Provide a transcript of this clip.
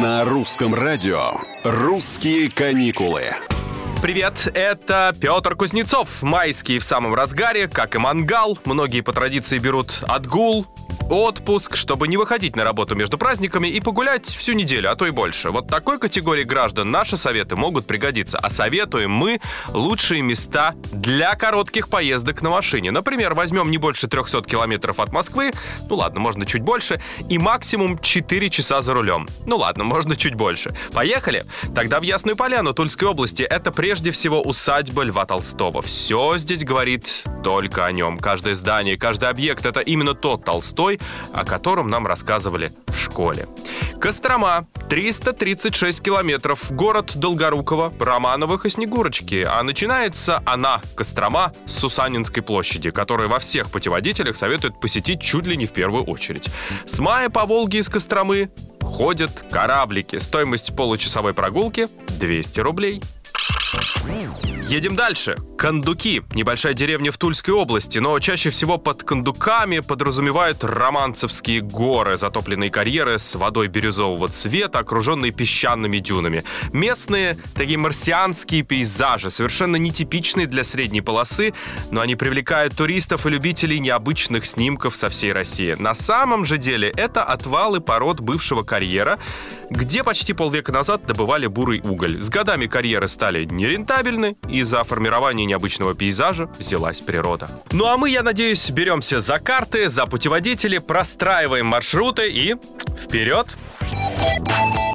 На русском радио «Русские каникулы». Привет, это Петр Кузнецов. Майский в самом разгаре, как и мангал. Многие по традиции берут отгул, отпуск, чтобы не выходить на работу между праздниками и погулять всю неделю, а то и больше. Вот такой категории граждан наши советы могут пригодиться. А советуем мы лучшие места для коротких поездок на машине. Например, возьмем не больше 300 километров от Москвы, ну ладно, можно чуть больше, и максимум 4 часа за рулем. Ну ладно, можно чуть больше. Поехали? Тогда в Ясную Поляну Тульской области это прежде всего усадьба Льва Толстого. Все здесь говорит только о нем. Каждое здание, каждый объект — это именно тот Толстой, о котором нам рассказывали в школе. Кострома, 336 километров, город Долгорукова, Романовых и Снегурочки. А начинается она, Кострома, с Сусанинской площади, которая во всех путеводителях советуют посетить чуть ли не в первую очередь. С мая по Волге из Костромы ходят кораблики. Стоимость получасовой прогулки 200 рублей. Едем дальше. Кондуки. Небольшая деревня в Тульской области, но чаще всего под кондуками подразумевают романцевские горы, затопленные карьеры с водой бирюзового цвета, окруженные песчаными дюнами. Местные такие марсианские пейзажи, совершенно нетипичные для средней полосы, но они привлекают туристов и любителей необычных снимков со всей России. На самом же деле это отвалы пород бывшего карьера, где почти полвека назад добывали бурый уголь. С годами карьеры стали нерентабельны, и за формирование необычного пейзажа взялась природа. Ну а мы, я надеюсь, беремся за карты, за путеводители, простраиваем маршруты и вперед! Вперед!